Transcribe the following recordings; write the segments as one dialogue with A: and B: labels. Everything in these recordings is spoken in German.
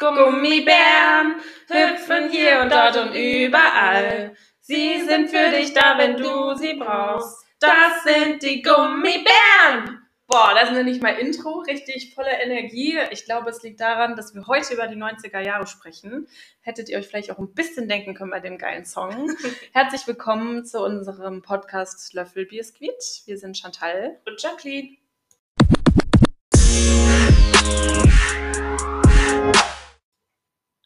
A: Gummibären hüpfen hier und dort und überall. Sie sind für dich da, wenn du sie brauchst. Das sind die Gummibären. Boah, das nenne ich mal Intro, richtig voller Energie. Ich glaube, es liegt daran, dass wir heute über die 90er Jahre sprechen. Hättet ihr euch vielleicht auch ein bisschen denken können bei dem geilen Song. Herzlich willkommen zu unserem Podcast Löffel Biskuit. Wir sind Chantal
B: und Jacqueline.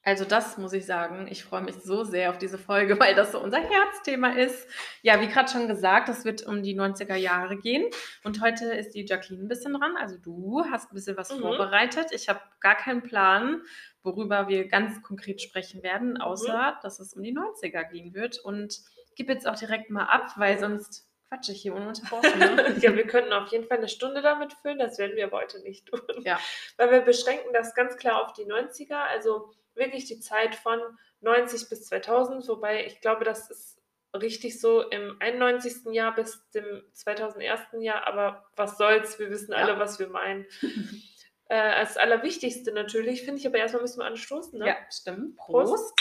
A: Also das muss ich sagen. Ich freue mich so sehr auf diese Folge, weil das so unser Herzthema ist. Ja, wie gerade schon gesagt, es wird um die 90er Jahre gehen. Und heute ist die Jacqueline ein bisschen dran. Also du hast ein bisschen was mhm. vorbereitet. Ich habe gar keinen Plan, worüber wir ganz konkret sprechen werden, außer mhm. dass es um die 90er gehen wird. Und gib jetzt auch direkt mal ab, weil sonst quatsche ich hier ununterbrochen.
B: Ne? ja, wir könnten auf jeden Fall eine Stunde damit füllen. Das werden wir aber heute nicht tun. Ja. Weil wir beschränken das ganz klar auf die 90er. Also wirklich die Zeit von 90 bis 2000, wobei ich glaube, das ist richtig so im 91. Jahr bis dem 2001. Jahr, aber was soll's, wir wissen alle, ja. was wir meinen. äh, als Allerwichtigste natürlich, finde ich aber erstmal müssen wir anstoßen. Ne?
A: Ja, stimmt. Prost. Prost.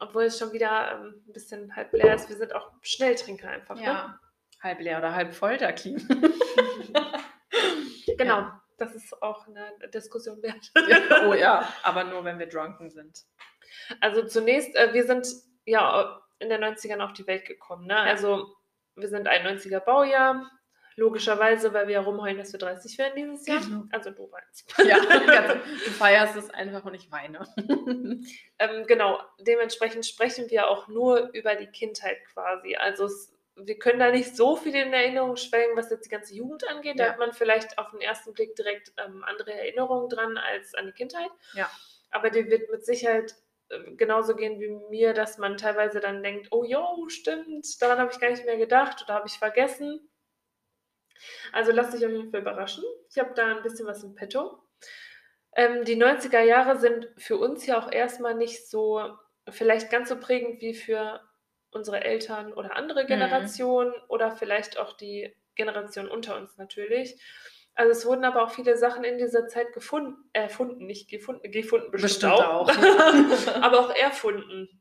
B: Obwohl es schon wieder ähm, ein bisschen halb leer ist. Wir sind auch Schnelltrinker einfach.
A: Ja, ne? halb leer oder halb voll, Clean.
B: genau. Ja das ist auch eine Diskussion wert.
A: oh ja, aber nur wenn wir drunken sind.
B: Also zunächst, äh, wir sind ja in den 90ern auf die Welt gekommen. Ne? Also wir sind ein 90er Baujahr. Logischerweise, weil wir ja rumheulen, dass wir 30 werden dieses Jahr. Genau. Also du weinst.
A: Ja, du feierst es einfach und ich weine.
B: ähm, genau, dementsprechend sprechen wir auch nur über die Kindheit quasi. Also es wir können da nicht so viel in Erinnerung schwelgen, was jetzt die ganze Jugend angeht. Ja. Da hat man vielleicht auf den ersten Blick direkt ähm, andere Erinnerungen dran als an die Kindheit.
A: Ja.
B: Aber die wird mit Sicherheit äh, genauso gehen wie mir, dass man teilweise dann denkt, oh jo, stimmt, daran habe ich gar nicht mehr gedacht oder habe ich vergessen. Also lasst dich auf jeden Fall überraschen. Ich habe da ein bisschen was im Petto. Ähm, die 90er Jahre sind für uns ja auch erstmal nicht so, vielleicht ganz so prägend wie für unsere Eltern oder andere Generationen mhm. oder vielleicht auch die Generation unter uns natürlich. Also es wurden aber auch viele Sachen in dieser Zeit gefunden, erfunden, nicht gefunden, gefunden
A: bestimmt, bestimmt auch,
B: auch. aber auch erfunden.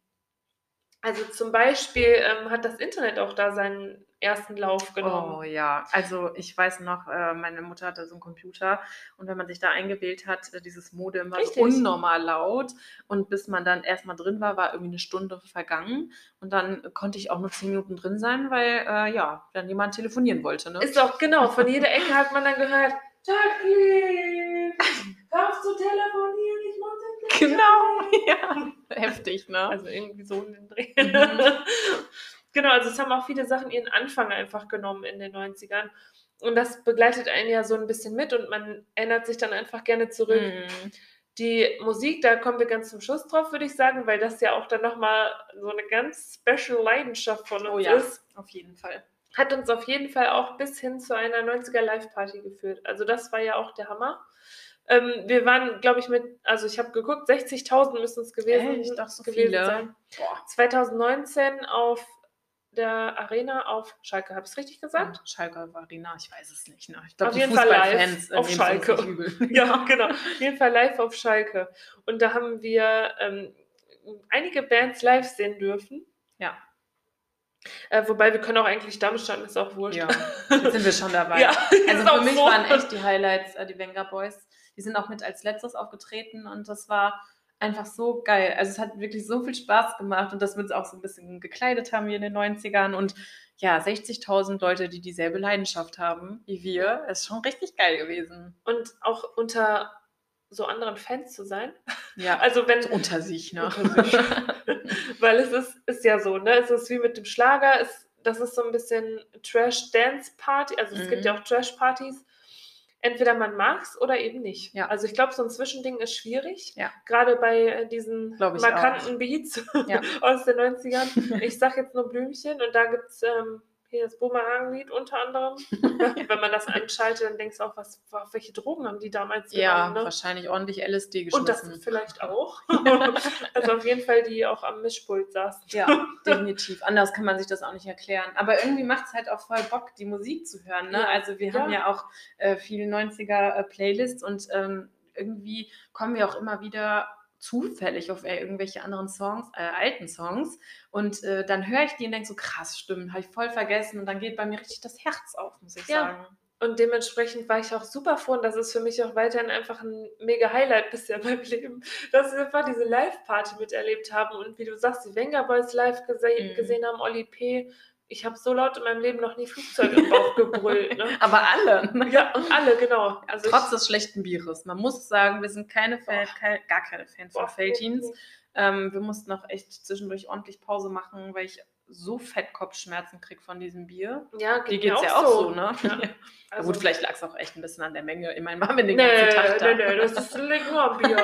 B: Also zum Beispiel ähm, hat das Internet auch da seinen ersten Lauf genommen.
A: Oh ja, also ich weiß noch, äh, meine Mutter hatte so einen Computer und wenn man sich da eingewählt hat, äh, dieses Modem war so unnormal laut und bis man dann erstmal drin war, war irgendwie eine Stunde vergangen und dann konnte ich auch nur zehn Minuten drin sein, weil äh, ja, dann jemand telefonieren wollte. Ne?
B: Ist auch genau, von jeder Ecke hat man dann gehört, Jacqueline, darfst du telefonieren?
A: Genau, ja. Heftig, ne?
B: Also irgendwie so in den Dreh. Mhm. genau, also es haben auch viele Sachen ihren Anfang einfach genommen in den 90ern. Und das begleitet einen ja so ein bisschen mit und man erinnert sich dann einfach gerne zurück. Mhm. Die Musik, da kommen wir ganz zum Schluss drauf, würde ich sagen, weil das ja auch dann nochmal so eine ganz special Leidenschaft von uns oh ja, ist.
A: Auf jeden Fall.
B: Hat uns auf jeden Fall auch bis hin zu einer 90er Live-Party geführt. Also das war ja auch der Hammer. Ähm, wir waren, glaube ich, mit, also ich habe geguckt, 60.000 müssen es gewesen,
A: Echt? Doch so gewesen viele. sein.
B: Boah. 2019 auf der Arena auf Schalke, habe ich es richtig gesagt?
A: Schalke Arena, ich weiß es nicht. Ne? Ich glaube,
B: die Fußballfans auf Schalke. ja, genau. Auf jeden Fall live auf Schalke. Und da haben wir ähm, einige Bands live sehen dürfen.
A: Ja.
B: Äh, wobei wir können auch eigentlich Darmstadt, ist auch wurscht.
A: Ja, jetzt sind wir schon dabei. ja, also für mich so. waren echt die Highlights äh, die Wenger Boys. Die sind auch mit als letztes aufgetreten und das war einfach so geil. Also es hat wirklich so viel Spaß gemacht und dass wir uns auch so ein bisschen gekleidet haben wie in den 90ern und ja, 60.000 Leute, die dieselbe Leidenschaft haben wie wir, ist schon richtig geil gewesen.
B: Und auch unter so anderen Fans zu sein.
A: Ja,
B: also wenn
A: unter sich, ne?
B: Unter sich. Weil es ist, ist ja so, ne? Es ist wie mit dem Schlager, es, das ist so ein bisschen Trash-Dance-Party, also es mhm. gibt ja auch Trash-Partys entweder man mag es oder eben nicht.
A: Ja.
B: Also ich glaube, so ein Zwischending ist schwierig.
A: Ja.
B: Gerade bei äh, diesen markanten
A: auch.
B: Beats ja. aus den 90ern. Ich sage jetzt nur Blümchen und da gibt es ähm, hier das Boomerang-Lied unter anderem. Wenn man das einschaltet, dann denkst du auch, was, welche Drogen haben die damals
A: Ja, genommen, ne? wahrscheinlich ordentlich LSD geschmissen.
B: Und das vielleicht auch. also auf jeden Fall, die auch am Mischpult saßen.
A: Ja, definitiv. Anders kann man sich das auch nicht erklären. Aber irgendwie macht es halt auch voll Bock, die Musik zu hören. Ne? Ja. Also wir haben ja, ja auch äh, viele 90er-Playlists äh, und ähm, irgendwie kommen wir auch immer wieder zufällig auf äh, irgendwelche anderen Songs, äh, alten Songs. Und äh, dann höre ich die und denke so, krass, stimmt, habe ich voll vergessen. Und dann geht bei mir richtig das Herz auf, muss ich
B: Ja.
A: sagen.
B: Und dementsprechend war ich auch super froh und das ist für mich auch weiterhin einfach ein mega Highlight bisher in meinem Leben, dass wir einfach diese Live-Party miterlebt haben und wie du sagst, die Venga Boys live gese
A: Mhm.
B: gesehen haben, Oli P. Ich habe so laut in meinem Leben noch nie Flugzeug im Bauch gebrüllt. Ne?
A: Aber alle.
B: Ja, und alle, genau. Also
A: Trotz des schlechten Bieres. Man muss sagen, wir sind keine Fan, kein, gar keine Fans von
B: boah, nee, nee.
A: Ähm, wir mussten auch echt zwischendurch ordentlich Pause machen, weil ich so Fettkopfschmerzen kriege von diesem Bier.
B: Ja,
A: Die
B: geht
A: geht es ja auch so, ne?
B: Ja.
A: Ja.
B: Also,
A: Gut, vielleicht lag es auch echt ein bisschen an der Menge. Ich meine, waren wir den
B: Nee,
A: ganzen Tag da.
B: nee, nee, das ist nur am Bier.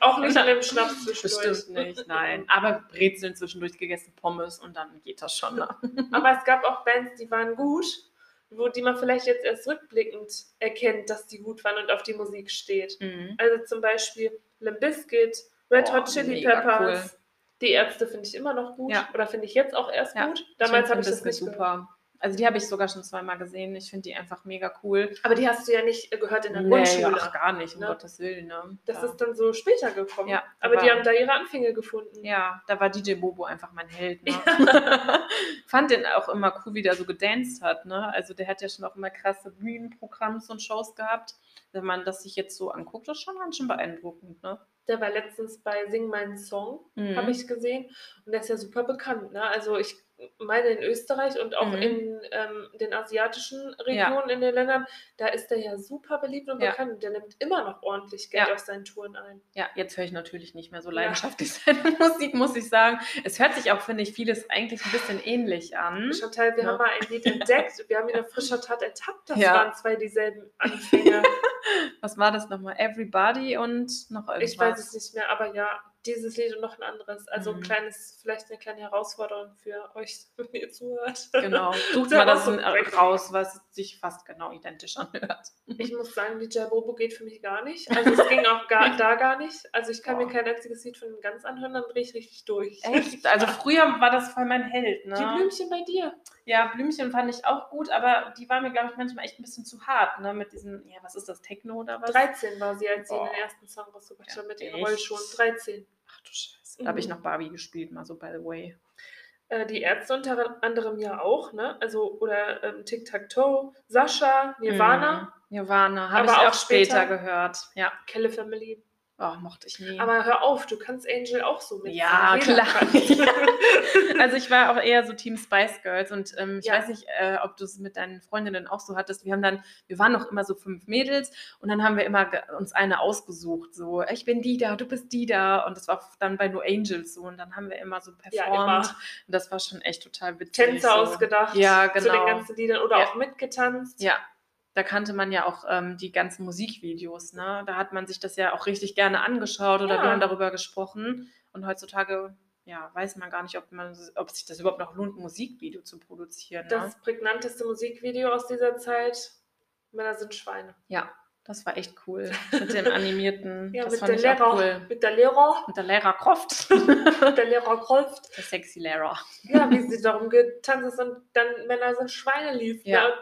B: Auch nicht an dem Schnaps zwischendurch.
A: Bestimmt nicht, nein. Aber Brezeln zwischendurch gegessen, Pommes und dann geht das schon. Ne?
B: Aber es gab auch Bands, die waren gut, wo die man vielleicht jetzt erst rückblickend erkennt, dass die gut waren und auf die Musik steht.
A: Mhm.
B: Also zum Beispiel Limp Bizkit, Red
A: Boah,
B: Hot Chili Peppers. Die Ärzte finde ich immer noch gut.
A: Ja.
B: Oder finde ich jetzt auch erst
A: Ja,
B: gut. Damals habe ich das nicht
A: super. Also die habe ich sogar schon zweimal gesehen. Ich finde die einfach mega cool.
B: Aber die hast du ja nicht äh, gehört in der
A: Nee,
B: Grundschule.
A: ach, gar nicht, um
B: ne?
A: Gottes Willen. Ne?
B: Das
A: ja.
B: ist dann so später gekommen.
A: Ja,
B: Aber die
A: aber-
B: haben da ihre Anfänge gefunden.
A: Ja, da war DJ Bobo einfach mein Held. Ne? Fand den auch immer cool, wie der so gedanced hat. Ne? Also der hat ja schon auch immer krasse Bühnenprogramms und Shows gehabt. Wenn man das sich jetzt so anguckt, das ist schon ganz schön beeindruckend. Ne?
B: Der war letztens bei Sing meinen Song,
A: Mhm.
B: habe ich gesehen. Und der ist ja super bekannt. Ne? Also ich meine in Österreich und auch
A: Mhm.
B: in ähm, den asiatischen Regionen, in den Ländern, da ist der ja super beliebt und
A: Ja.
B: bekannt. Und der nimmt immer noch ordentlich Geld
A: Ja.
B: auf seinen Touren ein.
A: Ja, jetzt höre ich natürlich nicht mehr so
B: Ja.
A: leidenschaftlich seine Musik, muss ich sagen. Es hört sich auch, finde ich, vieles eigentlich ein bisschen ähnlich an.
B: Chantal, wir
A: Ja.
B: haben mal ein Lied entdeckt. Wir haben ihn auf frischer Tat ertappt. Das
A: Ja.
B: waren zwei dieselben Anfänge.
A: Was war das nochmal? Everybody und noch irgendwas.
B: ich weiß es nicht mehr, aber ja, dieses Lied und noch ein anderes. Also ein
A: Mhm.
B: kleines, vielleicht eine kleine Herausforderung für euch, wenn ihr zuhört.
A: Genau. Sucht mal das
B: so
A: raus, was sich fast genau identisch anhört.
B: Ich muss sagen, DJ Bobo geht für mich gar nicht. Also es ging auch gar, da gar nicht. Also ich kann mir
A: Boah.
B: kein einziges Lied von ihm ganz anhören, dann drehe ich richtig durch.
A: Echt? Also früher war das voll mein Held, ne?
B: Die Blümchen bei dir.
A: Ja, Blümchen fand ich auch gut, aber die war mir, glaube ich, manchmal echt ein bisschen zu hart, ne? Mit diesen, ja, was ist das, Techno oder was?
B: 13 war sie, als sie
A: Boah.
B: den ersten Song rausgebracht
A: Ja,
B: hat mit ihren
A: echt?
B: Rollschuhen. 13.
A: Ach du Scheiße. Da habe ich
B: Mhm.
A: noch Barbie gespielt, mal so by the way.
B: Äh, die Ärzte unter anderem ja auch, ne? Also, oder ähm, Tic-Tac-Toe, Sascha, Nirvana,
A: Mhm. Nirvana, habe ich
B: auch
A: auch später,
B: später-
A: gehört. Ja,
B: Kelly Family.
A: Oh, mochte ich nie.
B: Aber hör auf, du kannst Angel auch so mit.
A: Ja, klar.
B: kann.
A: Also ich war auch eher so Team Spice Girls und ähm, ich
B: Ja.
A: weiß nicht, äh, ob du es mit deinen Freundinnen auch so hattest. Wir haben dann, wir waren noch immer so fünf Mädels und dann haben wir immer uns eine ausgesucht, so ich bin die da, du bist die da und das war dann bei No Angels so und dann haben wir immer so performt
B: Ja,
A: und das war schon echt total witzig.
B: Tänze
A: so.
B: ausgedacht
A: Ja,
B: zu den
A: genau.
B: ganzen Liedern oder
A: Ja.
B: auch mitgetanzt.
A: Ja, da kannte man ja auch ähm, die ganzen Musikvideos, ne? Da hat man sich das ja auch richtig gerne angeschaut oder
B: Ja.
A: wir haben darüber gesprochen. Und heutzutage, ja, weiß man gar nicht, ob, man, ob sich das überhaupt noch lohnt, ein Musikvideo zu produzieren. Ne?
B: Das prägnanteste Musikvideo aus dieser Zeit, Männer sind Schweine.
A: ja, das war echt cool. Mit dem animierten,
B: Ja,
A: das
B: mit
A: fand
B: der,
A: ich
B: Lehrer,
A: auch cool.
B: mit der Lehrer,
A: Und der Lehrer Croft,
B: mit der Lehrer Kolft.
A: der sexy Lehrer.
B: Ja, wie sie darum getanzt ist und dann Männer sind Schweine lief.
A: Ja.
B: Ne?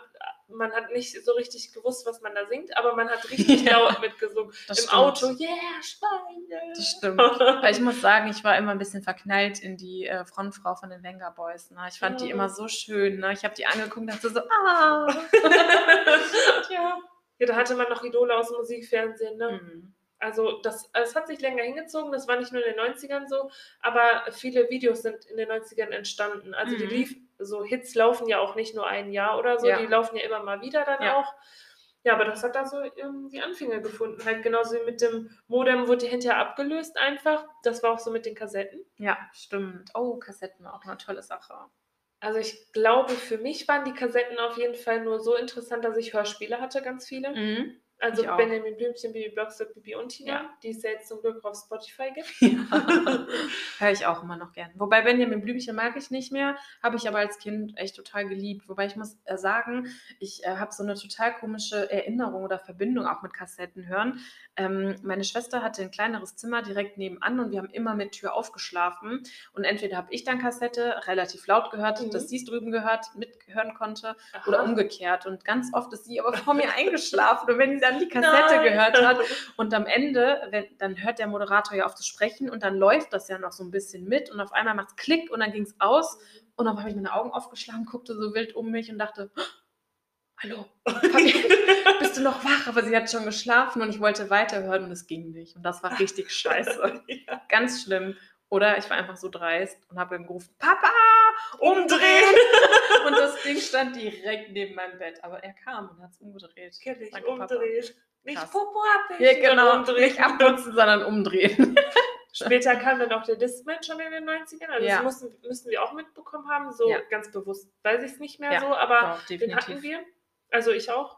B: Man hat nicht so richtig gewusst, was man da singt, aber man hat richtig
A: Ja.
B: laut mitgesungen. Im
A: stimmt.
B: Auto, yeah, Schweine.
A: Das stimmt. Aber ich muss sagen, ich war immer ein bisschen verknallt in die äh, Frontfrau von den Venga Boys. Ne? Ich fand die
B: Ja.
A: immer so schön. Ne? Ich habe die angeguckt und dachte so, ah.
B: ja. ja, da hatte man noch Idole aus dem Musikfernsehen, ne?
A: Mhm.
B: Also das, es hat sich länger hingezogen, das war nicht nur in den 90ern so, aber viele Videos sind in den 90ern entstanden. Also die
A: Mhm.
B: lief, so Hits laufen ja auch nicht nur ein Jahr oder so,
A: Ja.
B: die laufen ja immer mal wieder dann
A: Ja.
B: auch. Ja, aber das hat da so ähm, die Anfänge gefunden. Halt genauso wie mit dem Modem wurde hinterher abgelöst einfach. Das war auch so mit den Kassetten.
A: Ja, stimmt. Oh, Kassetten war auch eine tolle Sache.
B: Also ich glaube, für mich waren die Kassetten auf jeden Fall nur so interessant, dass ich Hörspiele hatte, ganz viele.
A: Mhm.
B: Also
A: ich.
B: Benjamin Blümchen, Bibi Blocksberg, Bibi und Tina,
A: Ja.
B: die es ja jetzt zum Glück auf Spotify gibt.
A: Höre ich auch immer noch gern. Wobei Benjamin Blümchen mag ich nicht mehr, habe ich aber als Kind echt total geliebt. Wobei ich muss äh, sagen, ich äh, habe so eine total komische Erinnerung oder Verbindung auch mit Kassetten hören. Ähm, meine Schwester hatte ein kleineres Zimmer direkt nebenan und wir haben immer mit Tür aufgeschlafen. Und entweder habe ich dann Kassette relativ laut gehört,
B: Mhm.
A: dass sie es drüben gehört, mithören konnte
B: Aha.
A: oder umgekehrt. Und ganz oft ist sie aber vor mir eingeschlafen. Und wenn sie dann die Kassette
B: Nein.
A: gehört hat. Und am Ende, wenn, dann hört der Moderator ja auf zu sprechen und dann läuft das ja noch so ein bisschen mit und auf einmal macht es Klick und dann ging es aus und dann habe ich meine Augen aufgeschlagen, guckte so wild um mich und dachte, "Oh, hallo, bist du noch wach? Aber sie hat schon geschlafen und ich wollte weiterhören und es ging nicht. Und das war richtig scheiße.
B: ja.
A: Ganz schlimm. Oder ich war einfach so dreist und habe ihm gerufen, Papa, umdrehen! und das Ding stand direkt neben meinem Bett. Aber er kam und hat es umgedreht.
B: Kenn
A: Danke, Papa.
B: umdrehen. Nicht
A: Krass.
B: Popo abwischen,
A: Ja, genau.
B: umdrehen.
A: Nicht abnutzen, sondern umdrehen.
B: Später kam dann auch der Discman schon in den 90ern. Also
A: Ja.
B: das mussten, müssen wir auch mitbekommen haben. So
A: Ja.
B: ganz bewusst weiß ich es nicht mehr so, aber
A: Doch,
B: den hatten wir. Also ich auch.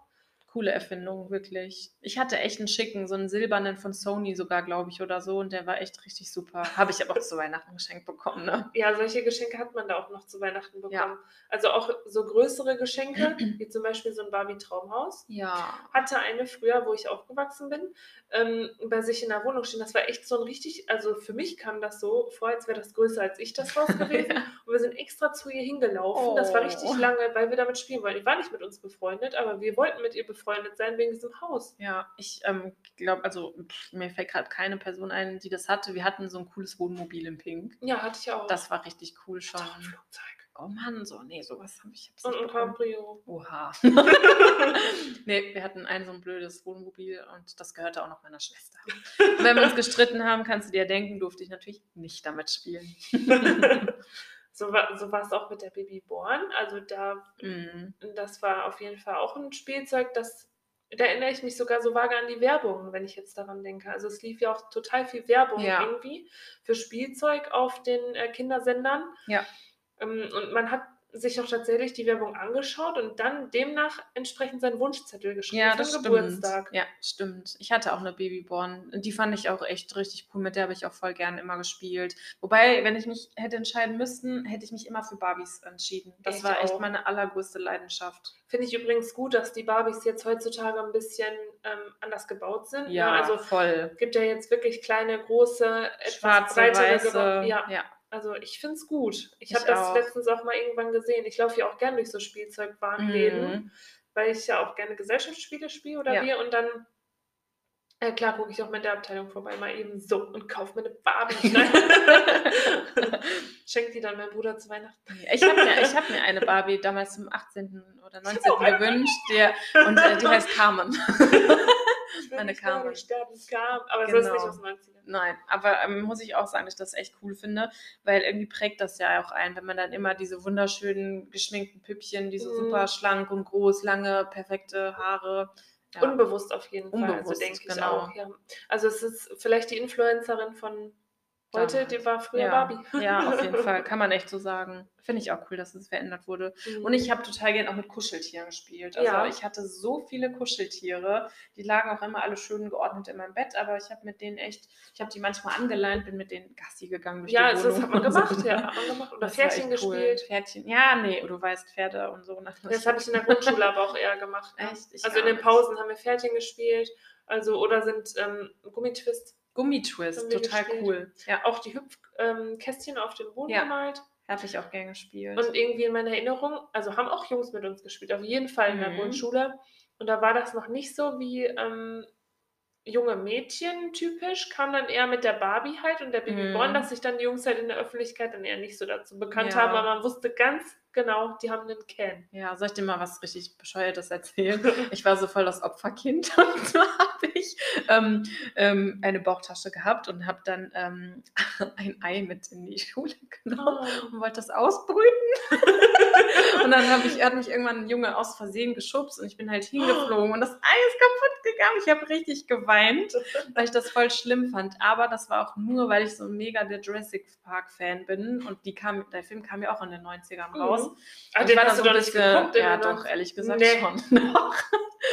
A: Coole Erfindung, wirklich. Ich hatte echt einen schicken, so einen silbernen von Sony sogar, glaube ich, oder so. Und der war echt richtig super. Habe ich aber auch zu Weihnachten geschenkt bekommen, ne?
B: Ja, solche Geschenke hat man da auch noch zu Weihnachten bekommen.
A: Ja.
B: Also auch so größere Geschenke, wie zum Beispiel so ein Barbie-Traumhaus.
A: Ja.
B: Hatte eine früher, wo ich aufgewachsen bin, ähm, bei sich in der Wohnung stehen. Das war echt so ein richtig, also für mich kam das so vor, als wäre das größer als ich das Haus gewesen. Und wir sind extra zu ihr hingelaufen. Das war richtig
A: Oh.
B: lange, weil wir damit spielen wollten. Die war nicht mit uns befreundet, aber wir wollten mit ihr befreundet sein wegen diesem Haus.
A: Ja, ich ähm, glaube, also pff, mir fällt gerade keine Person ein, die das hatte. Wir hatten so ein cooles Wohnmobil in Pink.
B: Ja, hatte ich auch.
A: Das war richtig cool schon.
B: Doch, ein Flugzeug.
A: Oh Mann, so, nee, sowas habe ich.
B: Und
A: nicht
B: ein
A: bekommen.
B: Cabrio.
A: Oha. nee, wir hatten ein so ein blödes Wohnmobil und das gehörte auch noch meiner Schwester. Und wenn wir uns gestritten haben, kannst du dir denken, durfte ich natürlich nicht damit spielen.
B: So war, so war es auch mit der Babyborn. Also da,
A: Mm.
B: das war auf jeden Fall auch ein Spielzeug, das, da erinnere ich mich sogar so vage an die Werbung, wenn ich jetzt daran denke. Also es lief ja auch total viel Werbung
A: Ja.
B: irgendwie für Spielzeug auf den äh, Kindersendern.
A: Ja.
B: Ähm, und man hat sich auch tatsächlich die Werbung angeschaut und dann demnach entsprechend seinen Wunschzettel geschrieben
A: Ja, das stimmt.
B: Geburtstag.
A: Ja, stimmt. Ich hatte auch eine Babyborn. Die fand ich auch echt richtig cool. Mit der habe ich auch voll gern immer gespielt. Wobei, wenn ich mich hätte entscheiden müssen, hätte ich mich immer für Barbies entschieden. Das
B: Ich
A: war echt
B: auch.
A: meine allergrößte Leidenschaft.
B: Finde ich übrigens gut, dass die Barbies jetzt heutzutage ein bisschen ähm, anders gebaut sind. ne?
A: Ja,
B: also
A: voll.
B: gibt ja jetzt wirklich kleine, große, etwas
A: Schwarze,
B: breitere
A: weiße.
B: Ja,
A: ja.
B: Also ich finde es gut. Ich
A: Ich
B: habe das letztens auch mal irgendwann gesehen. Ich laufe ja auch gern durch so Spielzeugwarenläden,
A: Mhm.
B: weil ich ja auch gerne Gesellschaftsspiele spiele oder
A: Ja.
B: wir und dann. Äh, klar, gucke ich auch mit der Abteilung vorbei, mal eben so und kaufe mir eine Barbie. Nein. Schenkt die dann meinem Bruder zu Weihnachten.
A: Ich habe mir, ich hab mir eine Barbie damals zum 18. oder 19.
B: auch eine.
A: gewünscht. Der, und äh, die heißt Carmen.
B: Ich will
A: Meine
B: nicht sterben,
A: Carmen.
B: sterben. Aber so ist
A: Genau.
B: nicht aus den 90ern.
A: Nein, aber ähm, muss ich auch sagen, dass ich das echt cool finde, weil irgendwie prägt das ja auch ein, wenn man dann immer diese wunderschönen geschminkten Püppchen, die so
B: Mhm.
A: super schlank und groß, lange, perfekte Haare. Ja.
B: Unbewusst auf jeden Fall,
A: Unbewusst,
B: also denke ich
A: genau.
B: auch. Ja. Also es ist vielleicht die Influencerin von heute, die war früher
A: ja.
B: Barbie.
A: Ja, auf jeden Fall. Kann man echt so sagen. Finde ich auch cool, dass es verändert wurde. Und ich habe total gern auch mit Kuscheltieren gespielt. Also
B: Ja.
A: ich hatte so viele Kuscheltiere. Die lagen auch immer alle schön geordnet in meinem Bett, aber ich habe mit denen echt, ich habe die manchmal angeleint, bin mit denen Gassi gegangen durch
B: ja, das hat man
A: so,
B: gemacht, ja. Hat man gemacht. Oder
A: Das
B: Pferdchen
A: cool.
B: gespielt.
A: Pferdchen. Ja, nee, du weißt, Pferde und so.
B: Das habe ich in der Grundschule aber auch eher gemacht. ne?
A: Echt? Ich
B: Also in den
A: nicht.
B: Pausen haben wir Pferdchen gespielt. Also, oder sind ähm, Gummitwist.
A: Gummitwist, total
B: gespielt.
A: cool. Ja,
B: Auch die Hüpfkästchen auf den Boden
A: Ja.
B: gemalt.
A: habe ich auch gern gespielt.
B: Und irgendwie in meiner Erinnerung, also haben auch Jungs mit uns gespielt, auf jeden Fall in der
A: Mhm.
B: Grundschule. Und da war das noch nicht so wie ähm, junge Mädchen typisch, kam dann eher mit der Barbie halt und der Babyborn,
A: Mhm.
B: dass sich dann die Jungs halt in der Öffentlikeit dann eher nicht so dazu bekannt
A: Ja.
B: haben, aber man wusste ganz genau, die haben einen Ken.
A: Ja, soll ich dir mal was richtig Bescheuertes erzählen? Ich war so voll das Opferkind und zwar habe ich ähm, ähm, eine Bauchtasche gehabt und habe dann ähm, ein Ei mit in die Schule genommen
B: Oh.
A: und wollte das ausbrüten. und dann habe ich, hat mich irgendwann ein Junge aus Versehen geschubst und ich bin halt hingeflogen und das Ei ist kaputt gegangen. Ich habe richtig geweint, weil ich das voll schlimm fand. Aber das war auch nur, weil ich so mega der Jurassic Park Fan bin und die kam, der Film kam ja auch in den 90ern raus.
B: Ah,
A: Und
B: den
A: ich war
B: hast
A: dann
B: du
A: so
B: doch nicht geguckt?
A: Ja, doch,
B: 90?
A: ehrlich gesagt
B: Nee.
A: schon.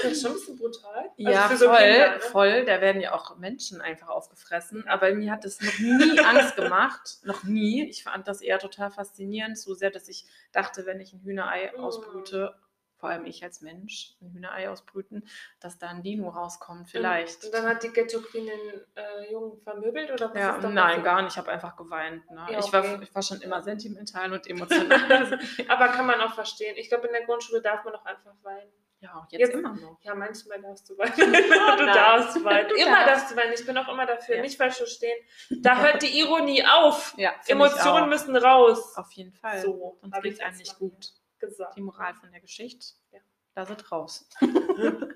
B: Das ist schon ein bisschen brutal. Also
A: ja,
B: für so
A: voll,
B: Kinder, ne?
A: voll. Da werden ja auch Menschen einfach aufgefressen. Aber mir hat es noch nie Angst gemacht. Noch nie. Ich fand das eher total faszinierend. So sehr, dass ich dachte, wenn ich ein Hühnerei
B: Mm.
A: ausbrüte, vor allem ich als Mensch, ein Hühnerei ausbrüten, dass da ein Dino rauskommt. Vielleicht.
B: Und dann hat die Ghetto Queen den äh, Jungen vermöbelt oder was
A: ja, nein,
B: passiert?
A: gar nicht. Ich habe einfach geweint. Ne?
B: Ja,
A: ich, war,
B: okay.
A: ich war schon immer sentimental und emotional.
B: Aber kann man auch verstehen. Ich glaube, in der Grundschule darf man auch einfach weinen.
A: Ja, auch jetzt,
B: Jetzt-
A: immer noch.
B: Ja, manchmal darfst du weinen. Du
A: nein.
B: darfst weinen.
A: Du
B: Immer
A: darfst.
B: darfst du weinen. Ich bin auch immer dafür.
A: Ja.
B: Nicht falsch verstehen. Da hört die Ironie auf.
A: Ja,
B: Emotionen müssen raus.
A: Auf jeden Fall.
B: So,
A: Sonst geht es einem nicht gut.
B: Gesagt.
A: Die Moral von der Geschichte,
B: Ja.
A: da sind raus.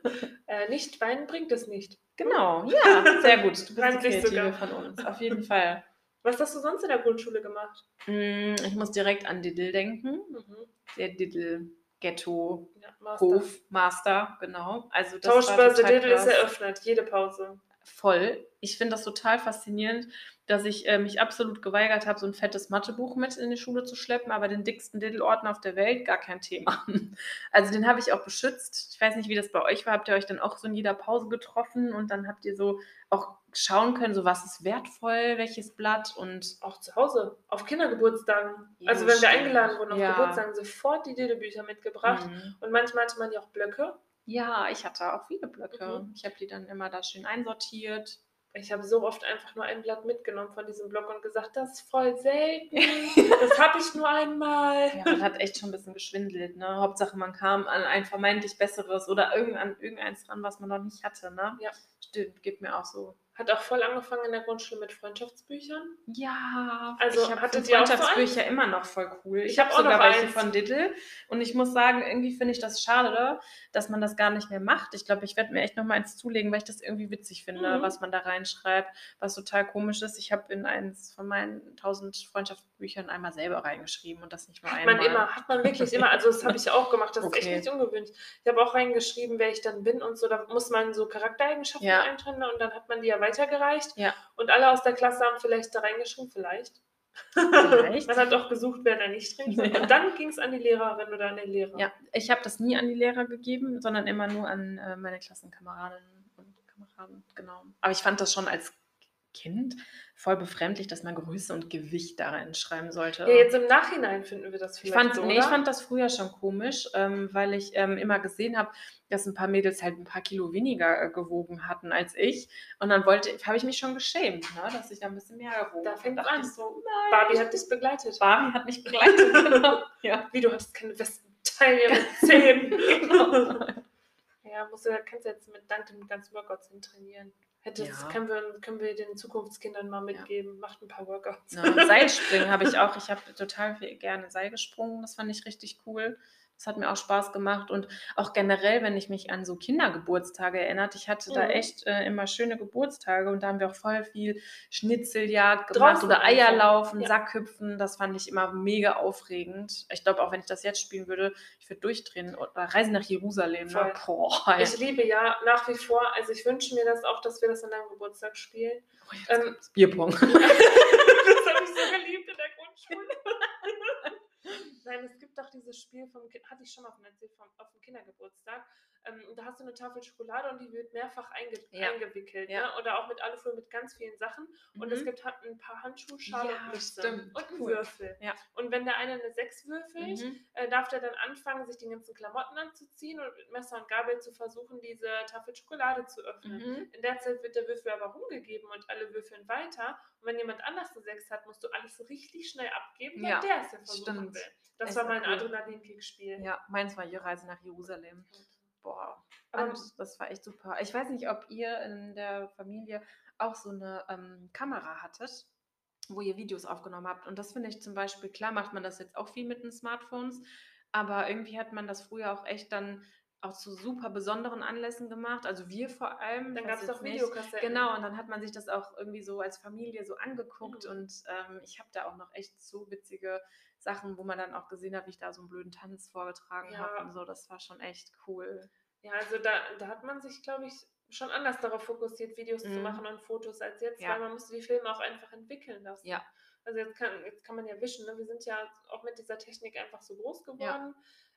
B: Äh, nicht weinen bringt es nicht.
A: Genau, ja, sehr gut. Du bist die
B: sogar.
A: von uns, auf jeden Fall.
B: Was hast du sonst in der Grundschule gemacht?
A: Mm, Ich muss direkt an Diddle denken.
B: Mhm.
A: Der Diddle Ghetto
B: Ja.
A: Hof Master, genau. Also das
B: Tauschbörse Diddle ist eröffnet. Jede Pause.
A: voll. Ich finde das total faszinierend, dass ich äh, mich absolut geweigert habe, so ein fettes Mathebuch mit in die Schule zu schleppen, aber den dicksten Diddle-Ordner auf der Welt, gar kein Thema. Also den habe ich auch beschützt. Ich weiß nicht, wie das bei euch war. Habt ihr euch dann auch so in jeder Pause getroffen und dann habt ihr so auch schauen können, so was ist wertvoll, welches Blatt und
B: Auch zu Hause. Auf Kindergeburtstagen.
A: Ja,
B: also wenn wir
A: stimmt.
B: eingeladen wurden auf
A: Ja.
B: Geburtstagen, sofort die Diddle-Bücher mitgebracht.
A: Mhm.
B: Und manchmal hatte man ja auch Blöcke.
A: Ja, ich hatte auch viele Blöcke.
B: Mhm.
A: Ich habe die dann immer da schön einsortiert.
B: Ich habe so oft einfach nur ein Blatt mitgenommen von diesem Block und gesagt, das ist voll selten. das habe ich nur einmal.
A: Ja, man hat echt schon ein bisschen geschwindelt, ne? Hauptsache, man kam an ein vermeintlich besseres oder irgend, an irgendeins ran, was man noch nicht hatte, ne?
B: Ja.
A: Stimmt, geht mir auch so.
B: Hat auch voll angefangen in der Grundschule mit Freundschaftsbüchern.
A: Ja,
B: Also,
A: ich
B: ihr auch so
A: Freundschaftsbücher immer noch voll cool. Ich,
B: Ich
A: habe sogar welche
B: eins.
A: von Diddle und ich muss sagen, irgendwie finde ich das schade, dass man das gar nicht mehr macht. Ich glaube, ich werde mir echt noch mal eins zulegen, weil ich das irgendwie witzig finde,
B: Mhm.
A: was man da reinschreibt, was total komisch ist. Ich habe in eins von meinen tausend Freundschaftsbüchern einmal selber reingeschrieben und das nicht nur
B: Hat
A: einmal.
B: man immer, hat man wirklich immer. Also das habe ich auch gemacht. Das ist
A: Okay.
B: echt nicht ungewöhnlich. Ich habe auch reingeschrieben, wer ich dann bin und so. Da muss man so Charaktereigenschaften
A: Ja.
B: und dann hat man die ja weitergereicht.
A: Ja.
B: Und alle aus der Klasse haben vielleicht da reingeschrieben, vielleicht.
A: Vielleicht.
B: man hat auch gesucht, wer da nicht drin.
A: Ja.
B: Und dann ging es an die Lehrerin oder an den Lehrer.
A: Ja, ich habe das nie an die Lehrer gegeben, sondern immer nur an äh, meine Klassenkameradinnen und Kameraden, genau. Aber ich fand das schon als Kind voll befremdlich, dass man Größe und Gewicht da reinschreiben sollte.
B: Ja, jetzt im Nachhinein finden wir das
A: ich
B: vielleicht
A: fand,
B: so,
A: nee, ich fand das früher schon komisch, ähm, weil ich ähm, immer gesehen habe, dass ein paar Mädels halt ein paar Kilo weniger äh, gewogen hatten als ich. Und dann wollte, habe ich mich schon geschämt, ne, dass ich da ein bisschen mehr gewogen
B: Da
A: habe.
B: fängt's
A: dachte
B: an.
A: ich so, nein.
B: Barbie hat dich begleitet.
A: Barbie hat mich begleitet. genau. ja.
B: Wie, du hattest keine Westentaille mit Zähnen.
A: Genau.
B: ja, musst du, kannst du jetzt mit dank dem ganzen Workouts hin trainieren. Hättest,
A: Ja.
B: können, wir, können wir den Zukunftskindern mal mitgeben. Macht ein paar Workouts.
A: Ja, Seilspringen habe ich auch. Ich habe total viel, gerne Seil gesprungen. Das fand ich richtig cool. Das hat mir auch Spaß gemacht. Und auch generell, wenn ich mich an so Kindergeburtstage erinnert, ich hatte da
B: Mhm.
A: echt äh, immer schöne Geburtstage und da haben wir auch voll viel Schnitzeljagd
B: Draußen
A: gemacht oder
B: einfach.
A: Eierlaufen,
B: Ja.
A: Sackhüpfen. Das fand ich immer mega aufregend. Ich glaube, auch wenn ich das jetzt spielen würde, ich würde durchdrehen. Oder Reisen nach Jerusalem. Ne? Boah.
B: Ich liebe ja nach wie vor, also ich wünsche mir das auch, dass wir das an deinem Geburtstag spielen.
A: Oh,
B: ähm.
A: Bierpong.
B: das habe ich so geliebt in der Grundschule. Nein, es gibt doch dieses Spiel vom Kind, hatte ich schon mal von erzählt, vom, auf dem Kindergeburtstag. Ähm, da hast du eine Tafel Schokolade und die wird mehrfach einge
A: Ja.
B: eingewickelt.
A: Ja.
B: Ne? Oder auch mit Alufolie mit ganz vielen Sachen. Und es
A: Mhm.
B: gibt halt ein paar Handschuhe, Schale
A: Ja,
B: und Mütze.
A: stimmt.
B: Und einen
A: Cool.
B: Würfel.
A: Ja.
B: Und wenn der eine eine 6 würfelt,
A: Mhm.
B: äh, darf der dann anfangen, sich die ganzen Klamotten anzuziehen und mit Messer und Gabel zu versuchen, diese Tafel Schokolade zu öffnen.
A: Mhm.
B: In der Zeit wird der Würfel aber rumgegeben und alle würfeln weiter. Und wenn jemand anders eine 6 hat, musst du alles richtig schnell abgeben, weil
A: Ja,
B: der es ja versuchen
A: stimmt.
B: will. Das
A: Ist
B: war mein
A: cool.
B: Adrenalinkick-Spiel.
A: Ja, meins war die Reise nach Jerusalem. Boah,
B: Aber-
A: und das war echt super. Ich weiß nicht, ob ihr in der Familie auch so eine ähm, Kamera hattet, wo ihr Videos aufgenommen habt. Und das finde ich zum Beispiel, klar macht man das jetzt auch viel mit den Smartphones, aber irgendwie hat man das früher auch echt dann auch zu super besonderen Anlässen gemacht. Also wir vor allem.
B: Dann gab es auch. Videokassetten.
A: Genau, und dann hat man sich das auch irgendwie so als Familie so angeguckt
B: Mhm.
A: und ähm, ich habe da auch noch echt so witzige Sachen, wo man dann auch gesehen hat, wie ich da so einen blöden Tanz vorgetragen
B: Ja.
A: habe und so. Das war schon echt cool.
B: Ja, also da, da hat man sich, glaube ich, schon anders darauf fokussiert, Videos zu
A: Mhm.
B: machen und Fotos als jetzt,
A: Ja.
B: weil man musste die Filme auch einfach entwickeln lassen.
A: Ja.
B: Also jetzt kann, jetzt kann man ja wischen, ne? wir sind ja auch mit dieser Technik einfach so groß geworden.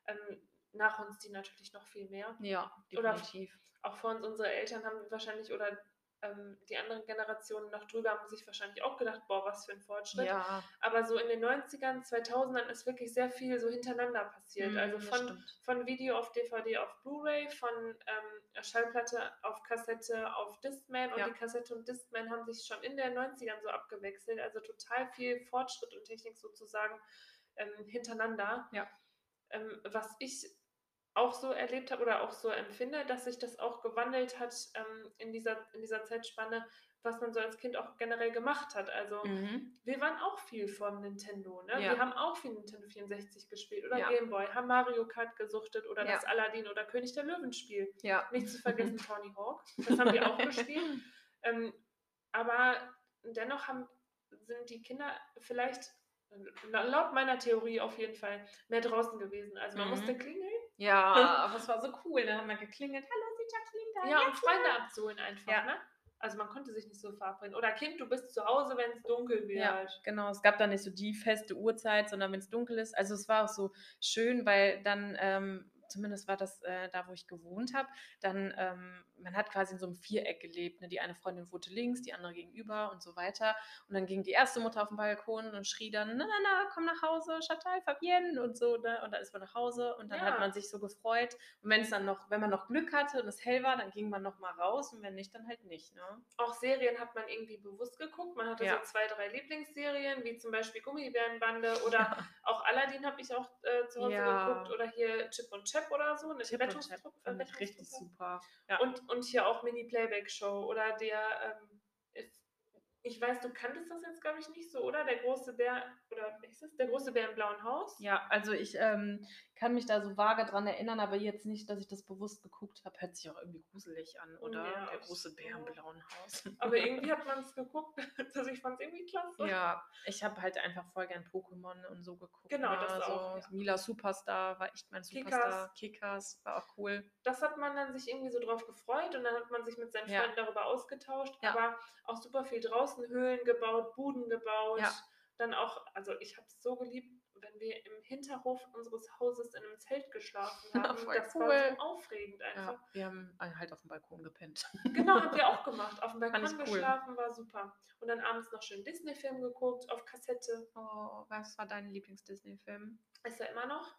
B: Ähm, nach uns die natürlich noch viel mehr.
A: Ja,
B: Oder-
A: definitiv.
B: Auch vor uns, unsere Eltern haben wahrscheinlich oder ähm, die anderen Generationen noch drüber haben sich wahrscheinlich auch gedacht, boah, was für ein Fortschritt.
A: Ja,
B: Aber so in den 90ern, 2000ern ist wirklich sehr viel so hintereinander passiert.
A: Mhm,
B: also von, von Video auf DVD auf Blu-ray, von ähm, Schallplatte auf Kassette auf Discman und
A: Ja.
B: die Kassette und Discman haben sich schon in den 90ern so abgewechselt. Also total viel Fortschritt und Technik sozusagen ähm, hintereinander.
A: Ja.
B: Ähm, was ich auch so erlebt habe oder auch so empfinde, dass sich das auch gewandelt hat ähm, in, dieser, in dieser Zeitspanne, was man so als Kind auch generell gemacht hat. Also
A: Mhm.
B: wir waren auch viel vom Nintendo. Ne?
A: Ja.
B: Wir haben auch viel Nintendo 64 gespielt oder
A: Ja.
B: Gameboy, haben Mario Kart gesuchtet oder
A: Ja.
B: das Aladdin oder König der Löwen Spiel.
A: Ja.
B: Nicht zu vergessen Tony Hawk. Das haben wir auch gespielt. Ähm, aber dennoch haben, sind die Kinder vielleicht, la- laut meiner Theorie auf jeden Fall, mehr draußen gewesen. Also man
A: Mhm.
B: musste klingeln,
A: Ja, aber es war so cool. Dann haben wir geklingelt. Hallo, Sie Jacqueline da.
B: ja, um Freunde abzuholen einfach.
A: Ja.
B: Ne? Also man konnte sich nicht so verabreden. Oder Kind, du bist zu Hause, wenn es dunkel wird.
A: Ja, genau. Es gab dann nicht so die feste Uhrzeit, sondern wenn es dunkel ist. Also es war auch so schön, weil dann, ähm, zumindest war das äh, da, wo ich gewohnt habe, dann, ähm, man hat quasi in so einem Viereck gelebt. Ne? Die eine Freundin wohnte links, die andere gegenüber und so weiter. Und dann ging die erste Mutter auf den Balkon und schrie dann, na, na, na, komm nach Hause, Chantal, Fabienne und so. Ne? Und dann ist man nach Hause und dann
B: Ja.
A: hat man sich so gefreut. Und wenn es dann noch, wenn man noch Glück hatte und es hell war, dann ging man noch mal raus und wenn nicht, dann halt nicht. Ne?
B: Auch Serien hat man irgendwie bewusst geguckt. Man hatte
A: Ja.
B: so zwei, drei Lieblingsserien, wie zum Beispiel Gummibärenbande oder auch Aladdin habe ich auch äh, zu Hause
A: Ja.
B: geguckt oder hier Chip und Chap oder so, eine Rettungstruppe.
A: fand ich richtig super. Ja.
B: Und, und hier auch Mini-Playback-Show oder der, ähm, ist, ich weiß, du kanntest das jetzt, glaube ich, nicht so, oder? Der große Bär, oder wie ist das? Der große Bär im blauen Haus?
A: Ja, also ich ähm, kann mich da so vage dran erinnern, aber jetzt nicht, dass ich das bewusst geguckt habe. Hört sich auch irgendwie gruselig an, oder?
B: Ja,
A: Der große Bär im blauen Haus.
B: Aber irgendwie hat man es geguckt. Also ich fand es irgendwie klasse.
A: Ja, ich habe halt einfach voll gern Pokémon und so geguckt.
B: Genau,
A: ne?
B: das
A: so,
B: auch, ja.
A: Mila Superstar war echt mein
B: Kickers.
A: Superstar. Kickers war auch cool.
B: das hat man dann sich irgendwie so drauf gefreut und dann hat man sich mit seinen
A: Ja.
B: Freunden darüber ausgetauscht, aber auch super viel draußen Höhlen gebaut, Buden gebaut.
A: Ja.
B: Dann auch, also ich habe es so geliebt, wenn wir im Hinterhof unseres Hauses in einem Zelt geschlafen haben. Das war
A: cool.
B: so aufregend einfach.
A: Ja, wir haben halt auf dem Balkon gepennt.
B: Genau, haben wir auch gemacht. Auf dem Balkon
A: ich cool.
B: geschlafen, war super. Und dann abends noch schön Disney-Film geguckt, auf Kassette.
A: Oh, was war dein Lieblings-Disney-Film?
B: Ist er immer noch?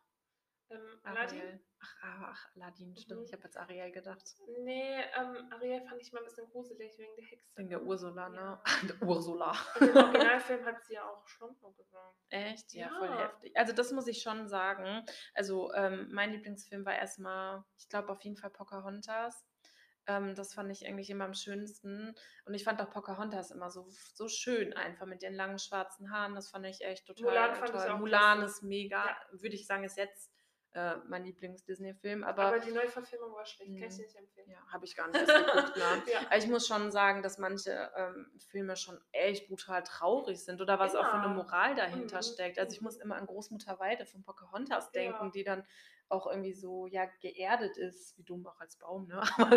B: Ähm, Aladdin?
A: Ariel. Ach, ah, ach, Aladdin, stimmt.
B: Mhm.
A: Ich habe jetzt Ariel gedacht.
B: Nee, ähm, Ariel fand ich mal ein bisschen gruselig wegen der Hexe.
A: Wegen der Ursula, ne?
B: Ja.
A: Der Ursula.
B: Und im Originalfilm hat sie ja auch Schlumpo gesagt.
A: Echt? Ja,
B: Ja.
A: voll heftig. Also das muss ich schon sagen. Also ähm, mein Lieblingsfilm war erstmal, ich glaube auf jeden Fall Pocahontas. Ähm, das fand ich eigentlich immer am schönsten. Und ich fand auch Pocahontas immer so, so schön einfach mit den langen schwarzen Haaren. Das fand ich echt total
B: Mulan fand ich
A: toll.
B: auch
A: Mulan ist mega,
B: Ja.
A: würde ich sagen, ist jetzt äh, mein Lieblings-Disney-Film. Aber,
B: Aber die Neuverfilmung war schlecht, kann ich dir nicht empfehlen.
A: ja, habe ich gar nicht geguckt. Ne?
B: Ja.
A: Ich muss schon sagen, dass manche ähm, Filme schon echt brutal traurig sind oder was auch für eine. Moral dahinter
B: Mhm.
A: steckt. Also ich muss immer an Großmutter Weide von Pocahontas
B: Ja.
A: denken, die dann auch irgendwie so ja geerdet ist, wie dumm auch als Baum, ne? Aber,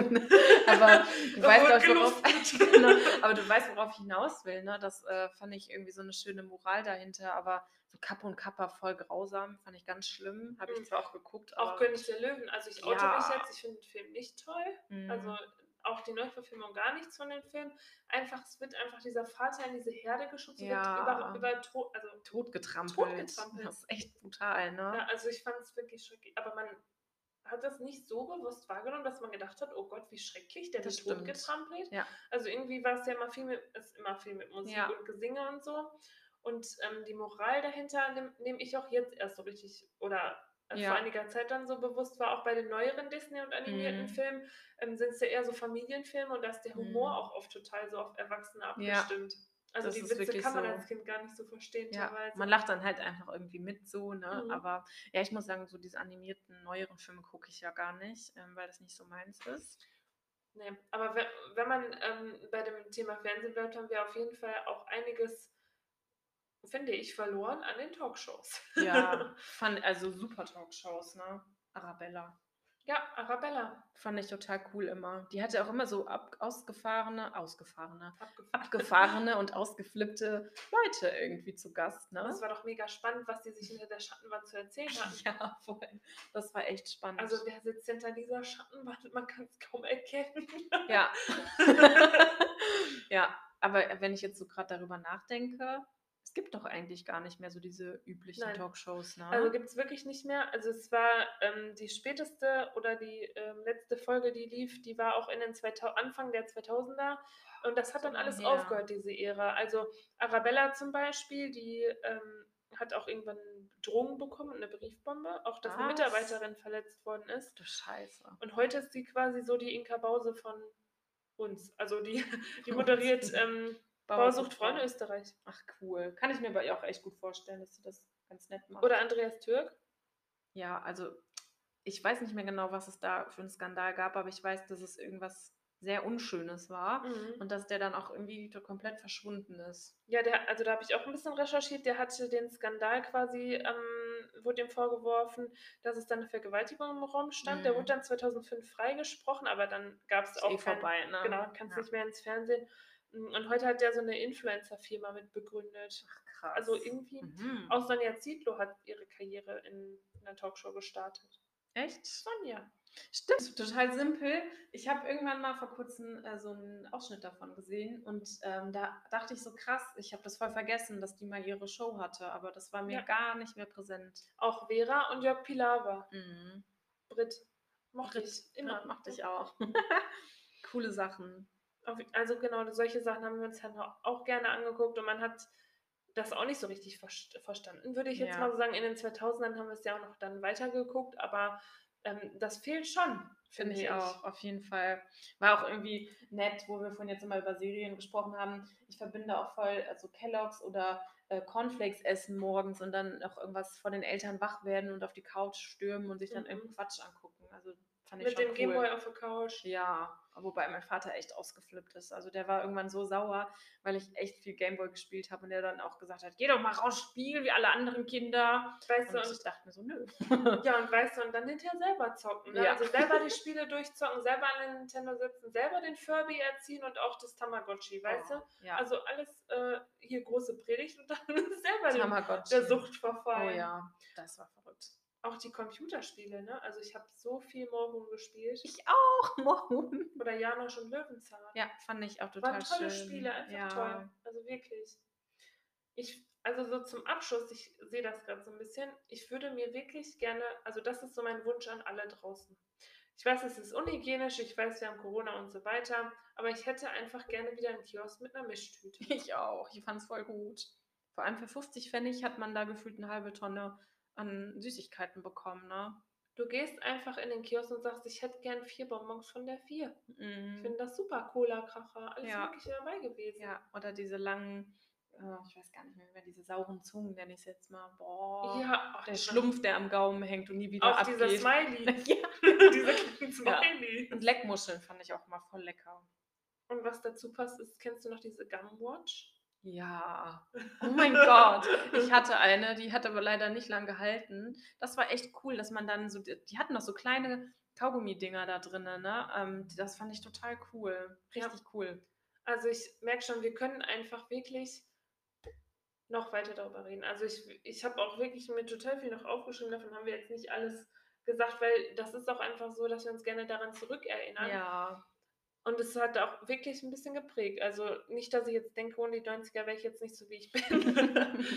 A: aber du weißt auch, worauf, genau, aber du weißt, worauf ich hinaus will, ne? Das äh, fand ich irgendwie so eine schöne Moral dahinter, aber so Kappe und Kappa voll grausam, fand ich ganz schlimm. Habe ich
B: Mhm.
A: zwar auch geguckt,
B: Auch König der Löwen. Also ich oute
A: Ja.
B: mich jetzt, ich finde den Film nicht toll.
A: Mhm.
B: Also auch die Neuverfilmung gar nichts von den Filmen. Einfach, es wird einfach dieser Vater in diese Herde geschubst,
A: Ja.
B: wird über, über to also,
A: totgetrampelt.
B: Totgetrampelt.
A: Das ist echt brutal, ne?
B: ja, also ich fand es wirklich schrecklich. Aber man hat das nicht so bewusst wahrgenommen, dass man gedacht hat, oh Gott, wie schrecklich, der
A: Das
B: wird
A: stimmt.
B: totgetrampelt.
A: Ja.
B: Also irgendwie war es ja immer viel mit, ist immer viel mit Musik
A: Ja.
B: und Gesinge und so. Und ähm, die Moral dahinter nehme nehm ich auch jetzt erst so richtig oder
A: Ja.
B: vor einiger Zeit dann so bewusst war, auch bei den neueren Disney- und animierten
A: Mhm.
B: Filmen ähm, sind es ja eher so Familienfilme und da ist der Humor
A: Mhm.
B: auch oft total so auf Erwachsene
A: Ja.
B: abgestimmt. Also
A: Das
B: die Witze kann man
A: so.
B: als Kind gar nicht so verstehen
A: Ja,
B: teilweise.
A: man lacht dann halt einfach irgendwie mit so, ne?
B: Mhm.
A: Aber ja, ich muss sagen, so diese animierten, neueren Filme gucke ich ja gar nicht, ähm, weil das nicht so meins ist.
B: Nee, aber wenn, wenn man ähm, bei dem Thema Fernsehen bleibt, haben wir auf jeden Fall auch einiges, finde ich, verloren an den Talkshows.
A: Ja, fand also super Talkshows, ne? Arabella.
B: ja, Arabella.
A: Fand ich total cool immer. Die hatte auch immer so ab, ausgefahrene, ausgefahrene,
B: Abgefahren.
A: abgefahrene und ausgeflippte Leute irgendwie zu Gast, ne?
B: Das war doch mega spannend, was die sich hinter der Schattenwand zu erzählen hatten.
A: ja, voll. Das war echt spannend.
B: Also wer sitzt hinter dieser Schattenwand? Man kann es kaum erkennen.
A: Ja. ja, aber wenn ich jetzt so gerade darüber nachdenke, gibt doch eigentlich gar nicht mehr so diese üblichen
B: Nein.
A: Talkshows, ne?
B: Also gibt es wirklich nicht mehr. Also es war ähm, die späteste oder die ähm, letzte Folge, die lief, die war auch in den 2000, Anfang der 2000er. Und das hat
A: So
B: dann alles
A: her.
B: aufgehört, diese Ära. Also Arabella zum Beispiel, die ähm, hat auch irgendwann Drohungen bekommen und eine Briefbombe, auch dass eine
A: Was?
B: Mitarbeiterin verletzt worden ist.
A: Du Scheiße.
B: Und heute ist sie quasi so die Inka Bause von uns. Also die, die moderiert ähm, Bausucht Freunde Österreich.
A: Ach cool. Kann ich mir bei ihr auch echt gut vorstellen, dass sie das ganz nett macht.
B: Oder Andreas Türk.
A: Ja, also ich weiß nicht mehr genau, was es da für einen Skandal gab, aber ich weiß, dass es irgendwas sehr Unschönes war
B: Mhm.
A: und dass der dann auch irgendwie komplett verschwunden ist.
B: Ja, der, also da habe ich auch ein bisschen recherchiert. Der hatte den Skandal quasi, ähm, wurde ihm vorgeworfen, dass es dann eine Vergewaltigung im Raum stand. Der
A: Mhm.
B: wurde dann 2005 freigesprochen, aber dann gab es auch
A: eh
B: kein,
A: vorbei, ne?
B: Genau, kannst
A: Ja.
B: nicht mehr ins Fernsehen. Mm, Und heute hat der so eine Influencer-Firma mit begründet.
A: Ach, krass.
B: Also irgendwie,
A: Mhm.
B: auch Sonja Zietlow hat ihre Karriere in einer Talkshow gestartet.
A: Echt?
B: Sonja.
A: Stimmt, total simpel. Ich habe irgendwann mal vor kurzem äh, so einen Ausschnitt davon gesehen und ähm, da dachte ich so krass, ich habe das voll vergessen, dass die mal ihre Show hatte, aber das war mir
B: Ja.
A: gar nicht mehr präsent.
B: Auch Vera und Jörg Pilawa.
A: Mhm.
B: Brit. Mochte
A: Brit,
B: ich immer.
A: Brit mochte ich auch. Coole Sachen.
B: Also genau, solche Sachen haben wir uns dann auch gerne angeguckt und man hat das auch nicht so richtig verst- verstanden, würde ich jetzt
A: Ja.
B: mal so sagen. In den 2000ern haben wir es ja auch noch dann weitergeguckt, aber ähm, das fehlt schon,
A: Finde ich auch, auf jeden Fall. War auch irgendwie nett, wo wir vorhin jetzt immer über Serien gesprochen haben. Ich verbinde auch voll also Kelloggs oder äh, Cornflakes essen morgens und dann auch irgendwas von den Eltern wach werden und auf die Couch stürmen und sich dann
B: Mhm.
A: irgendeinen Quatsch angucken. Also fand ich
B: Mit
A: schon
B: dem
A: cool.
B: Gameboy auf der Couch.
A: Ja, wobei mein Vater echt ausgeflippt ist. Also der war irgendwann so sauer, weil ich echt viel Gameboy gespielt habe und der dann auch gesagt hat, geh doch mal raus spielen wie alle anderen Kinder.
B: Weißt
A: Und
B: du,
A: ich dachte mir so, nö.
B: und, ja, und weißt du, und dann hinterher selber zocken. Ne?
A: Ja.
B: Also selber die Spiele durchzocken, selber an den Nintendo sitzen, selber den Furby erziehen und auch das Tamagotchi, weißt du?
A: Oh, Ja,
B: Also alles äh, hier große Predigt und dann selber
A: Tamagotchi.
B: der Sucht verfallen.
A: Oh ja, das war verrückt.
B: Auch die Computerspiele, ne? Also ich habe so viel Morgen gespielt.
A: Ich auch, morgen.
B: Oder Janosch und Löwenzahn.
A: Ja, fand ich auch total
B: Waren tolle
A: schön.
B: Spiele, einfach
A: ja.
B: toll. Also wirklich. Ich, also so zum Abschluss, ich sehe das gerade so ein bisschen. Ich würde mir wirklich gerne, also das ist so mein Wunsch an alle draußen. Ich weiß, es ist unhygienisch, ich weiß, wir haben Corona und so weiter, aber ich hätte einfach gerne wieder einen Kiosk mit einer Mischtüte.
A: Ich auch. Ich fand es voll gut. Vor allem für 50 Pfennig hat man da gefühlt eine halbe Tonne an Süßigkeiten bekommen, ne?
B: Du gehst einfach in den Kiosk und sagst, ich hätte gern vier Bonbons von der vier. Ich
A: Mhm.
B: finde das super. Cola, Kracher, alles
A: Ja.
B: Mögliche dabei gewesen.
A: Ja, oder diese langen, äh, ich weiß gar nicht mehr, diese sauren Zungen, nenne ich es jetzt mal. Boah.
B: Ja, ach,
A: Der Schlumpf, der am Gaumen hängt und nie wieder
B: Auch
A: abgeht.
B: dieser Smiley.
A: ja.
B: dieser Smiley.
A: Und Leckmuscheln fand ich auch mal voll lecker.
B: Und was dazu passt, ist, kennst du noch diese Gumwatch?
A: Ja. Oh mein Gott. Ich hatte eine, die hat aber leider nicht lang gehalten. Das war echt cool, dass man dann so, die hatten noch so kleine Kaugummi-Dinger da drinnen, ne? Ähm, das fand ich total cool.
B: Ja.
A: Richtig cool.
B: Also ich merke schon, wir können einfach wirklich noch weiter darüber reden. Also ich, ich habe auch wirklich mir total viel noch aufgeschrieben, davon haben wir jetzt nicht alles gesagt, weil das ist auch einfach so, dass wir uns gerne daran zurückerinnern.
A: Ja.
B: Und es hat auch wirklich ein bisschen geprägt. Also nicht, dass ich jetzt denke, ohne die 90er wäre ich jetzt nicht so, wie ich bin.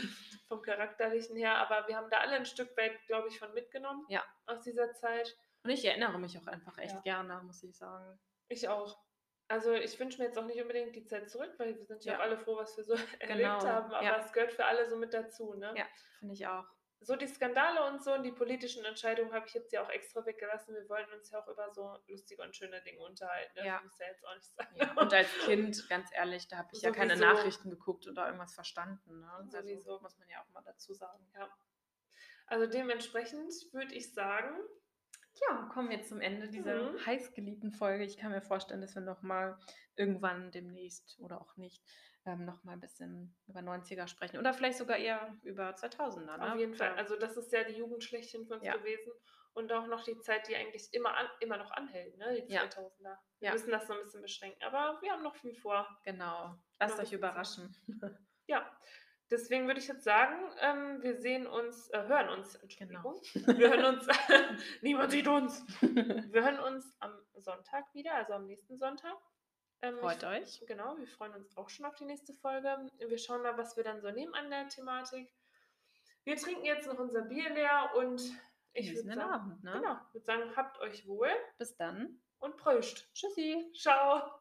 B: Vom Charakterlichen her. Aber wir haben da alle ein Stück weit, glaube ich, von mitgenommen.
A: Ja.
B: Aus dieser Zeit.
A: Und ich erinnere mich auch einfach echt
B: Ja.
A: gerne, muss ich sagen.
B: Ich auch. Also ich wünsche mir jetzt auch nicht unbedingt die Zeit zurück, weil wir sind ja,
A: Ja.
B: auch alle froh, was wir so erlebt
A: Genau,
B: haben. Aber es gehört für alle so mit dazu. Ne?
A: Ja, finde ich auch.
B: So die Skandale und so und die politischen Entscheidungen habe ich jetzt ja auch extra weggelassen. Wir wollen uns ja auch über so lustige und schöne Dinge unterhalten. Ne?
A: Ja.
B: Das muss ja jetzt auch nicht sein.
A: Ja. Und als Kind, ganz ehrlich, da habe ich ja keine
B: Sowieso.
A: Nachrichten geguckt oder irgendwas verstanden. Ne? Also,
B: Sowieso.
A: muss man ja auch mal dazu sagen.
B: Also dementsprechend würde ich sagen,
A: Ja, kommen wir zum Ende dieser
B: Mhm.
A: heißgeliebten Folge. Ich kann mir vorstellen, dass wir nochmal irgendwann demnächst oder auch nicht ähm, nochmal ein bisschen über 90er sprechen. Oder vielleicht sogar eher über 2000er. Ne?
B: auf jeden Fall, also das ist ja die Jugend schlechthin für uns
A: Ja.
B: gewesen und auch noch die Zeit, die eigentlich immer, an, immer noch anhält, ne? die
A: Ja.
B: 2000er. Wir
A: Ja.
B: müssen das so ein bisschen beschränken, aber wir haben noch viel vor.
A: Genau. Lasst
B: Noch
A: euch überraschen.
B: Ja, deswegen würde ich jetzt sagen, ähm, wir sehen uns, äh, hören uns,
A: Genau.
B: Entschuldigung. Wir hören uns, niemand sieht uns. Wir hören uns am Sonntag wieder, also am nächsten Sonntag. Ähm,
A: Freut
B: ich,
A: euch.
B: Genau, wir freuen uns auch schon auf die nächste Folge. Wir schauen mal, was wir dann so nehmen an der Thematik. Wir trinken jetzt noch unser Bier leer und ich würde sagen,
A: Abend, ne?
B: genau, würde sagen, habt euch wohl
A: Bis dann.
B: und pröst.
A: Tschüssi.
B: Ciao.